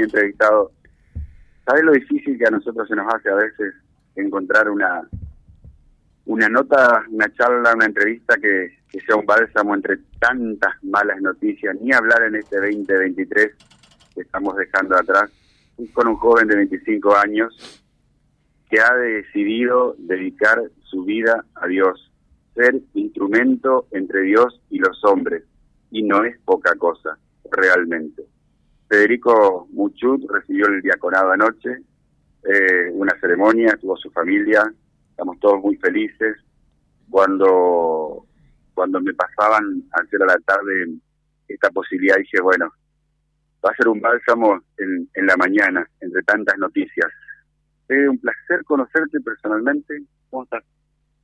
entrevistado, ¿sabes lo difícil que a nosotros se nos hace a veces encontrar una una nota, una charla, una entrevista que, sea un bálsamo entre tantas malas noticias, ni hablar en este 2023 que estamos dejando atrás, con un joven de 25 años que ha decidido dedicar su vida a Dios, ser instrumento entre Dios y los hombres, y no es poca cosa, realmente. Federico Muchut recibió el diaconado anoche, eh, una ceremonia, tuvo su familia, estamos todos muy felices. Cuando, cuando me pasaban ayer a la tarde esta posibilidad, dije, bueno, va a ser un bálsamo en, en la mañana, entre tantas noticias. Es un placer conocerte personalmente. ¿Cómo estás?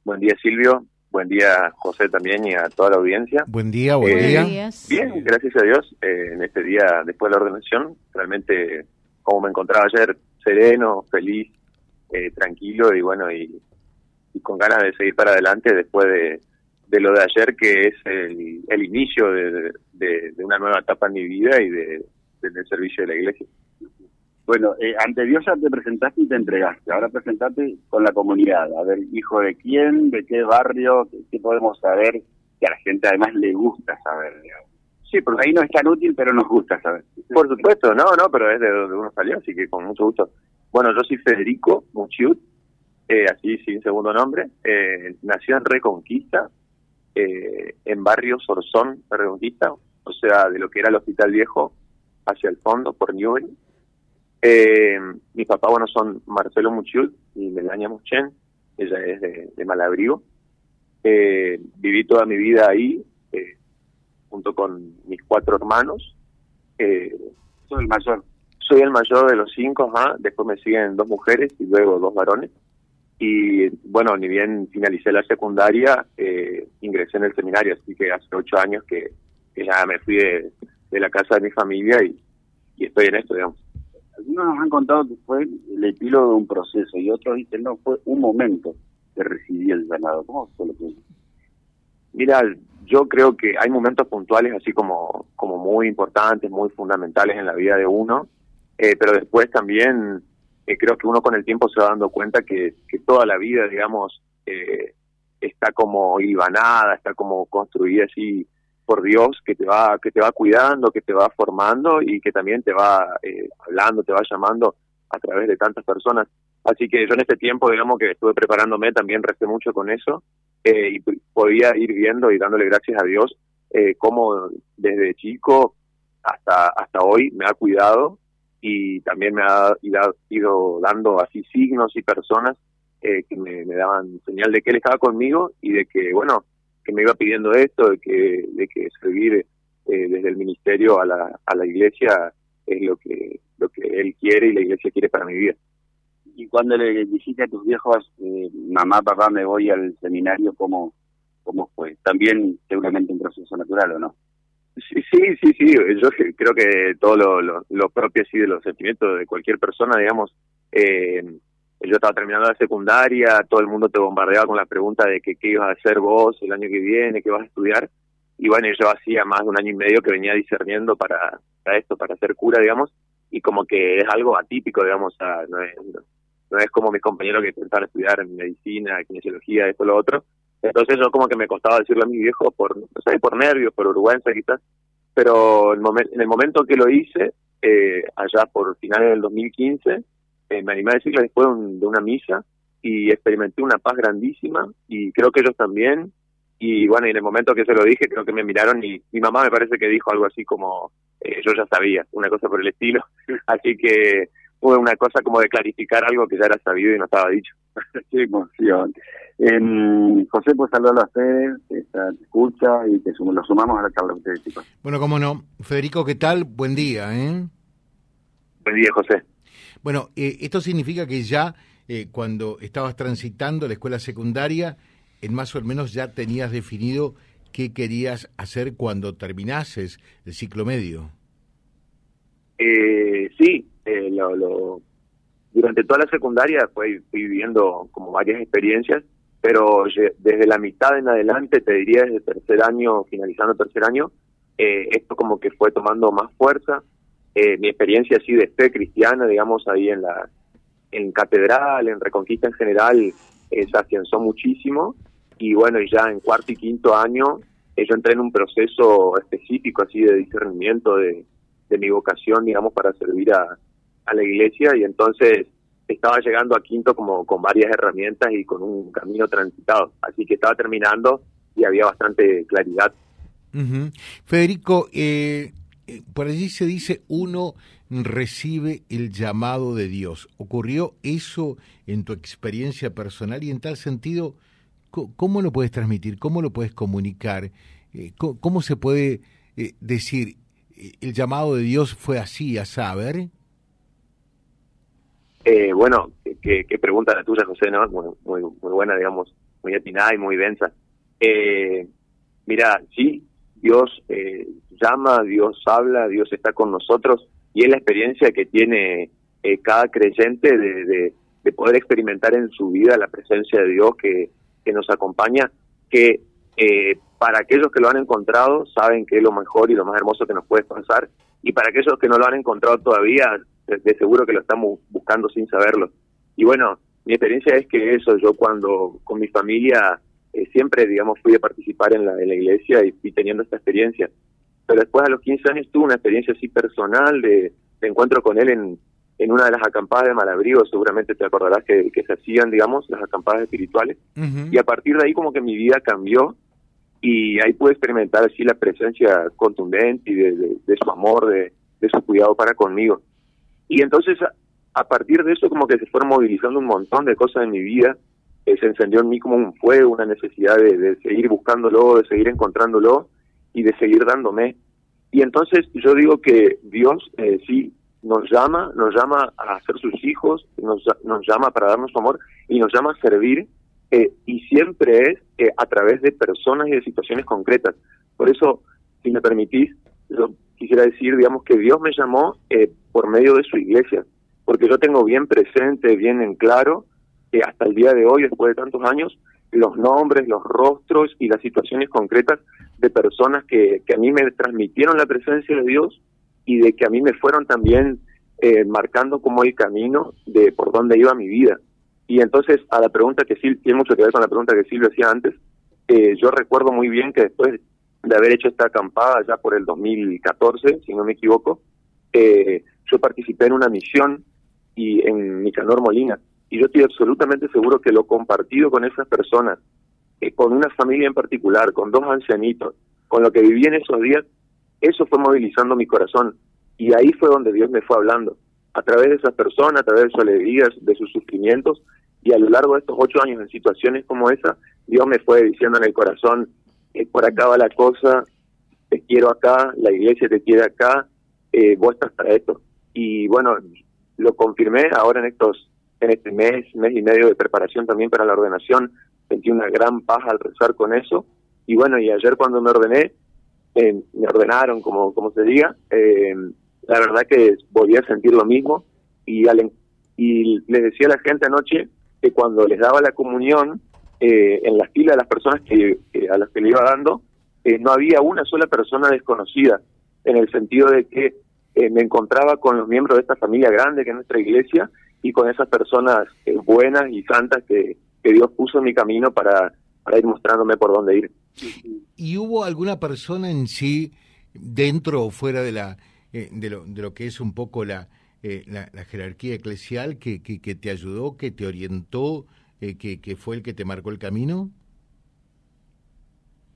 Buen día, Silvio. Buen día, José, también y a toda la audiencia. Buen día, buen eh, día. Bien, gracias a Dios. Eh, en este día, después de la ordenación, realmente, como me encontraba ayer, sereno, feliz, eh, tranquilo y bueno, y, con ganas de seguir para adelante después de, de lo de ayer, que es el, el inicio de, de, una nueva etapa en mi vida y de, del servicio de la iglesia. Bueno, eh, ante Dios ya te presentaste y te entregaste. Ahora presentate con la comunidad. A ver, hijo de quién, de qué barrio, qué, podemos saber, que a la gente además le gusta saber. Sí, porque ahí no es tan útil, pero nos gusta saber. Por supuesto, no, no, pero es de donde uno salió, así que con mucho gusto. Bueno, yo soy Federico Muchiut, eh, así sin segundo nombre. Eh, nació en Reconquista, eh, en barrio Sorzón, Reconquista, o sea, de lo que era el Hospital Viejo hacia el fondo, por Newbery eh, mis papás, bueno, son Marcelo Muchiul y Melania Muchen, ella es de, Malabrigo. Eh, viví toda mi vida ahí, eh, junto con mis cuatro hermanos. Eh, soy el mayor. Soy el mayor de los cinco, después me siguen dos mujeres y luego dos varones. Y bueno, ni bien finalicé la secundaria, eh, ingresé en el seminario, así que hace ocho años que, ya me fui de, la casa de mi familia y, y estoy en esto, digamos algunos nos han contado que fue el epílogo de un proceso y otros dicen, no, fue un momento que recibí el ganado. ¿Cómo fue lo que Mira, yo creo que hay momentos puntuales así como, como muy importantes, muy fundamentales en la vida de uno, eh, pero después también eh, creo que uno con el tiempo se va dando cuenta que, que toda la vida, digamos, eh, está como hilvanada, está como construida así por Dios que te va que te va cuidando, que te va formando y que también te va eh, hablando, te va llamando a través de tantas personas. Así que yo en este tiempo, digamos que estuve preparándome, también resté mucho con eso eh, y podía ir viendo y dándole gracias a Dios eh, cómo desde chico hasta hasta hoy me ha cuidado y también me ha ido, dando así signos y personas eh, que me, me daban señal de que él estaba conmigo y de que, bueno, que me iba pidiendo esto, de que, de que servir eh, desde el ministerio a la, a la iglesia es lo que, lo que él quiere y la iglesia quiere para mi vida. Y cuando le dijiste a tus viejos, eh, mamá, papá, me voy al seminario, ¿cómo, ¿cómo fue? También seguramente un proceso natural, ¿o no? Sí, sí, sí, sí. Yo creo que todo lo, lo, lo propio así de los sentimientos de cualquier persona, digamos, eh, yo estaba terminando la secundaria, todo el mundo te bombardeaba con la pregunta de que qué ibas a hacer vos el año que viene, qué vas a estudiar. Y bueno, yo hacía más de un año y medio que venía discerniendo para, para esto, para ser cura, digamos, y como que es algo atípico, digamos, no, es, no, es como mis compañeros que intentaron estudiar medicina, kinesiología, esto, lo otro. Entonces yo como que me costaba decirlo a mi viejo por, no sé, por nervios, por vergüenza quizás, pero en el momento que lo hice, eh, allá por finales del 2015, eh, me animé a decirle después de una misa y experimenté una paz grandísima y creo que ellos también. Y bueno, y en el momento que se lo dije, creo que me miraron y mi mamá me parece que dijo algo así como, eh, yo ya sabía, una cosa por el estilo. Así que fue una cosa como de clarificar algo que ya era sabido y no estaba dicho. Qué emoción. José, pues saludar a ustedes, te escucha y te lo sumamos a la charla de ustedes, chicos. Bueno, cómo no. Federico, ¿qué tal? Buen día, ¿eh? Buen día, José. Bueno, eh, esto significa que ya eh, cuando estabas transitando la escuela secundaria, en más o menos ya tenías definido qué querías hacer cuando terminases el ciclo medio. Eh, sí, eh, lo, durante toda la secundaria fui, fui viviendo como varias experiencias, pero desde la mitad en adelante, te diría desde tercer año, finalizando tercer año, esto como que fue tomando más fuerza eh, mi experiencia así de fe cristiana, digamos, ahí en la en catedral, en Reconquista en general, eh, se afianzó muchísimo. Y bueno, ya en cuarto y quinto año eh, yo entré en un proceso específico así de discernimiento de, de mi vocación, digamos, para servir a, a la iglesia. Y entonces estaba llegando a quinto como con varias herramientas y con un camino transitado, así que estaba terminando y había bastante claridad. Federico, eh, eh, por allí se dice uno recibe el llamado de Dios. ¿Ocurrió eso en tu experiencia personal y en tal sentido, cómo lo puedes transmitir? ¿Cómo lo puedes comunicar? Eh, ¿Cómo se puede eh, decir el llamado de Dios fue así, a saber? Eh, bueno, qué, pregunta la tuya, José, ¿no? Muy, muy, muy buena, digamos, muy atinada y muy densa. Eh, mira, sí, Dios eh, llama, Dios habla, Dios está con nosotros y es la experiencia que tiene eh, cada creyente de, de, poder experimentar en su vida la presencia de Dios que, que nos acompaña, que eh, para aquellos que lo han encontrado saben que es lo mejor y lo más hermoso que nos puede pasar y para aquellos que no lo han encontrado todavía, de, seguro que lo estamos buscando sin saberlo. Y bueno, mi experiencia es que eso, yo cuando con mi familia eh, siempre, digamos, fui a participar en la, en la iglesia y fui teniendo esta experiencia. Pero después a los 15 años tuve una experiencia así personal de, encuentro con él en, en una de las acampadas de Malabrigo, seguramente te acordarás que, que se hacían, digamos, las acampadas espirituales. Y a partir de ahí como que mi vida cambió y ahí pude experimentar así la presencia contundente y de, de, su amor, de, de, su cuidado para conmigo. Y entonces a, a, partir de eso como que se fueron movilizando un montón de cosas en mi vida se encendió en mí como un fuego, una necesidad de, seguir buscándolo, de seguir encontrándolo y de seguir dándome. Y entonces yo digo que Dios eh, sí nos llama, nos llama a ser sus hijos, nos, nos llama para darnos su amor y nos llama a servir eh, y siempre es eh, a través de personas y de situaciones concretas. Por eso, si me permitís, yo quisiera decir, digamos, que Dios me llamó por medio de su iglesia, porque yo tengo bien presente, bien en claro, que hasta el día de hoy, después de tantos años, los nombres, los rostros y las situaciones concretas de personas que, que a mí me transmitieron la presencia de Dios y de que a mí me fueron también eh, marcando como el camino de por dónde iba mi vida. Y entonces a la pregunta que tiene mucho que ver con la pregunta que Silvio hacía antes, eh, yo recuerdo muy bien que después de haber hecho esta acampada ya por el 2014, si no me equivoco, eh, yo participé en una misión y en Nicanor Molina, y yo estoy absolutamente seguro que lo compartido con esas personas, eh, con una familia en particular, con dos ancianitos, con lo que viví en esos días, eso fue movilizando mi corazón. Y ahí fue donde Dios me fue hablando, a través de esas personas, a través de sus alegrías, de sus sufrimientos, y a lo largo de estos ocho años en situaciones como esa, Dios me fue diciendo en el corazón, eh, por acá va la cosa, te quiero acá, la iglesia te quiere acá, eh, vos estás para esto. Y bueno, lo confirmé ahora en estos en este mes, mes y medio de preparación también para la ordenación, sentí una gran paz al rezar con eso. Y bueno, y ayer cuando me ordené, eh, me ordenaron, como, como se diga, eh, la verdad que volví a sentir lo mismo. Y, al, y les decía a la gente anoche que cuando les daba la comunión, eh, en la fila de las personas que, a las que le iba dando, no había una sola persona desconocida, en el sentido de que me encontraba con los miembros de esta familia grande que es nuestra iglesia y con esas personas eh, buenas y santas que, que Dios puso en mi camino para, para ir mostrándome por dónde ir. ¿Y hubo alguna persona en sí, dentro o fuera de, la, eh, de, lo, de lo que es un poco la, eh, la, jerarquía eclesial, que, que, que, te ayudó, que te orientó, que, que fue el que te marcó el camino?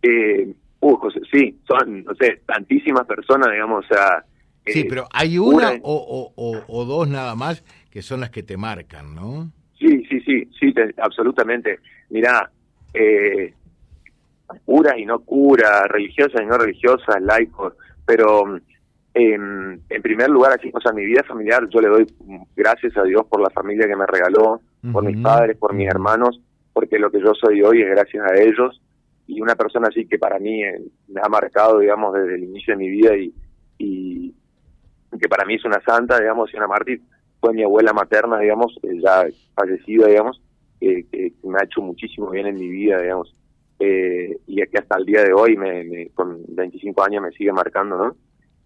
Eh, uh, José, sí, son, no sé, tantísimas personas, digamos, o sea... Sí, pero hay una, O, o, o, dos nada más que son las que te marcan, ¿no? Sí, sí, sí, sí, absolutamente. Mirá, eh, cura y no cura, religiosas y no religiosas, laicos, pero en primer lugar, aquí, o sea, mi vida familiar, yo le doy gracias a Dios por la familia que me regaló, por mis padres, por mis hermanos, porque lo que yo soy hoy es gracias a ellos y una persona así que para mí eh, me ha marcado, digamos, desde el inicio de mi vida y, y que para mí es una santa, digamos, y una mártir, fue mi abuela materna, digamos, eh, ya fallecida, digamos, que me ha hecho muchísimo bien en mi vida, digamos, eh, y que hasta el día de hoy, me, con 25 años, me sigue marcando, ¿no?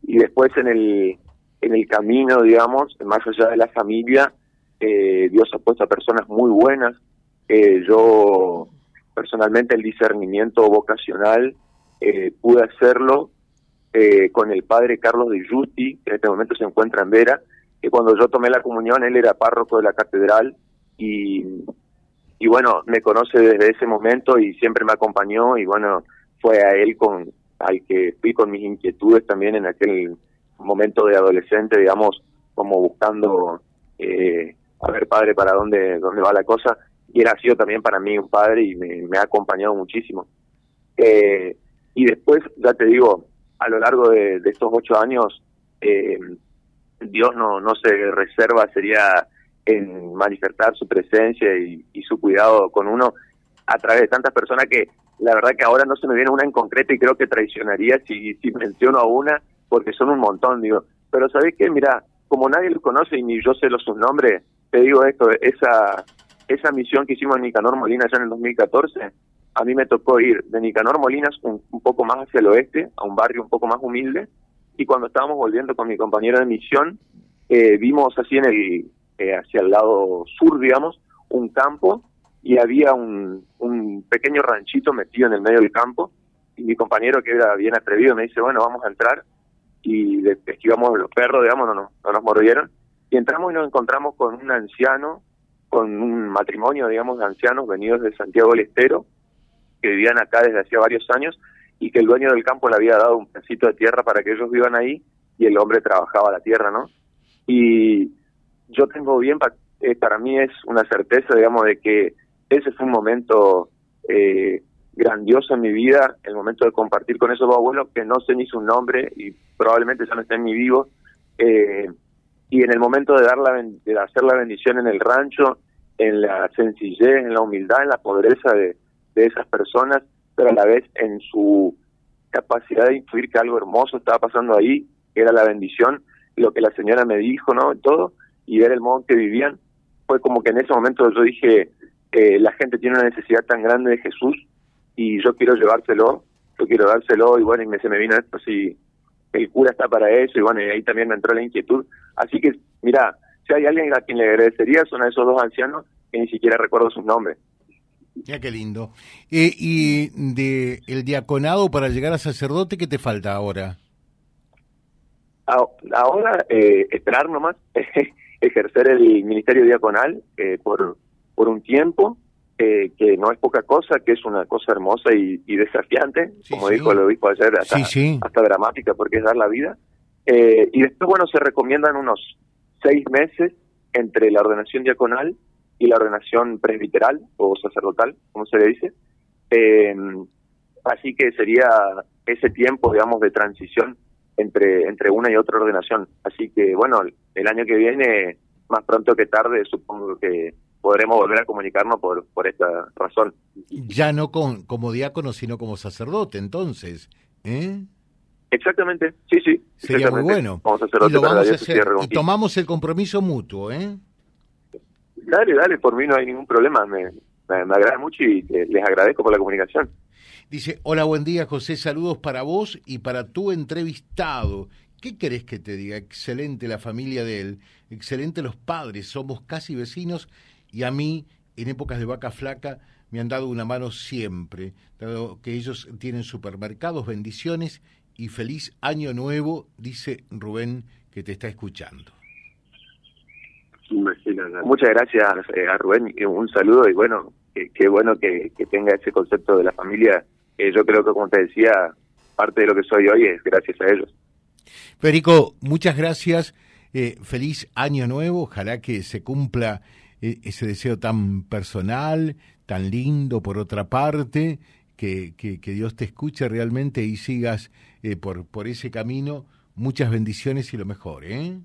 Y después en el en el camino, digamos, más allá de la familia, eh, Dios ha puesto a personas muy buenas. Eh, yo, personalmente, el discernimiento vocacional eh, pude hacerlo con el padre Carlos de Justi, que en este momento se encuentra en Vera, que cuando yo tomé la comunión, él era párroco de la catedral y, y bueno, me conoce desde ese momento y siempre me acompañó y bueno, fue a él con al que fui con mis inquietudes también en aquel momento de adolescente, digamos, como buscando eh, a ver padre para dónde dónde va la cosa y él ha sido también para mí un padre y me, ha acompañado muchísimo. Eh, y después ya te digo a lo largo de, estos ocho años eh, Dios no no se reserva sería en manifestar su presencia y, su cuidado con uno a través de tantas personas que la verdad que ahora no se me viene una en concreto y creo que traicionaría si, si menciono a una porque son un montón digo. Pero sabes qué mira como nadie los conoce y ni yo sé los sus nombres te digo esto, esa, esa misión que hicimos en Nicanor Molinas ya en el 2014, a mí me tocó ir de Nicanor Molinas un, poco más hacia el oeste, a un barrio un poco más humilde, y cuando estábamos volviendo con mi compañero de misión, eh, vimos así en el, eh, hacia el lado sur, digamos, un campo, y había un, un pequeño ranchito metido en el medio del campo, y mi compañero que era bien atrevido me dice, bueno, vamos a entrar, y esquivamos los perros, digamos, no, no, no nos mordieron, y entramos y nos encontramos con un anciano, con un matrimonio, digamos, de ancianos venidos de Santiago del Estero, que vivían acá desde hacía varios años y que el dueño del campo le había dado un pedacito de tierra para que ellos vivan ahí y el hombre trabajaba la tierra, ¿no? Y yo tengo bien, eh, para mí es una certeza, digamos, de que ese fue un momento eh, grandioso en mi vida, el momento de compartir con esos abuelos que no sé ni su nombre y probablemente ya no estén ni vivos. Eh, y en el momento de dar la de hacer la bendición en el rancho, en la sencillez, en la humildad, en la pobreza de, de esas personas, pero a la vez en su capacidad de intuir que algo hermoso estaba pasando ahí, que era la bendición, lo que la señora me dijo, ¿no? Todo, y ver el modo en que vivían, fue como que en ese momento yo dije, eh, la gente tiene una necesidad tan grande de Jesús y yo quiero llevárselo, yo quiero dárselo, y bueno, y me, se me vino esto así el cura está para eso y bueno, y ahí también me entró la inquietud. Así que, mira, si hay alguien a quien le agradecería son a esos dos ancianos que ni siquiera recuerdo sus nombres. Ya qué lindo. Eh, y de el diaconado para llegar a sacerdote, ¿qué te falta ahora? Ahora, eh, esperar nomás, ejercer el ministerio diaconal eh, por, por un tiempo, eh, que no es poca cosa, que es una cosa hermosa y, desafiante, como dijo el obispo ayer, hasta, hasta dramática porque es dar la vida. Eh, y después, bueno, se recomiendan unos seis meses entre la ordenación diaconal y la ordenación presbiteral o sacerdotal, como se le dice. Eh, así que sería ese tiempo, digamos, de transición entre, entre una y otra ordenación. Así que, bueno, el año que viene, más pronto que tarde, supongo que podremos volver a comunicarnos por, por esta razón. Ya no con, como diácono, sino como sacerdote, entonces. ¿eh? Exactamente, sí, sí. Sería muy bueno. Y lo vamos a hacer. Y tomamos el compromiso mutuo, ¿eh? Dale, dale, por mí no hay ningún problema. Me, agrada mucho y les agradezco por la comunicación. Dice, hola, buen día, José, saludos para vos y para tu entrevistado. ¿Qué querés que te diga? Excelente la familia de él, excelente los padres, somos casi vecinos y a mí, en épocas de vaca flaca, me han dado una mano siempre, dado que ellos tienen supermercados, bendiciones y feliz año nuevo, dice Rubén, que te está escuchando. Muchas gracias eh, a Rubén, un saludo y bueno, qué bueno que, tenga ese concepto de la familia. yo creo que, como te decía, parte de lo que soy hoy es gracias a ellos. Federico, muchas gracias. Eh, feliz año nuevo. Ojalá que se cumpla e, ese deseo tan personal, tan lindo por otra parte, que, que, Dios te escuche realmente y sigas eh, por, por ese camino. Muchas bendiciones y lo mejor. ¿eh?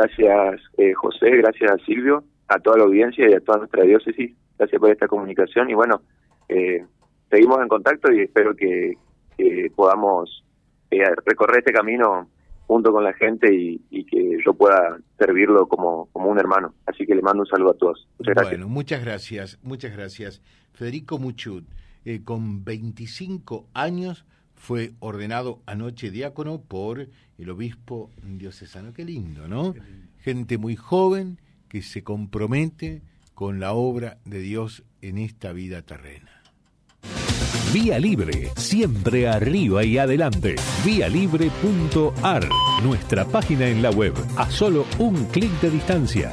Gracias, eh, José, gracias, Silvio, a toda la audiencia y a toda nuestra diócesis. Gracias por esta comunicación y bueno, eh, seguimos en contacto y espero que, que podamos recorrer este camino junto con la gente y, que yo pueda servirlo como, como un hermano. Así que le mando un saludo a todos. Muchas gracias. Bueno, muchas gracias, muchas gracias. Federico Muchut, eh, con 25 años, fue ordenado anoche diácono por el obispo diocesano. Qué lindo, ¿no? Gente muy joven que se compromete con la obra de Dios en esta vida terrena. Vía Libre, siempre arriba y adelante. Vialibre.ar, nuestra página en la web, a solo un clic de distancia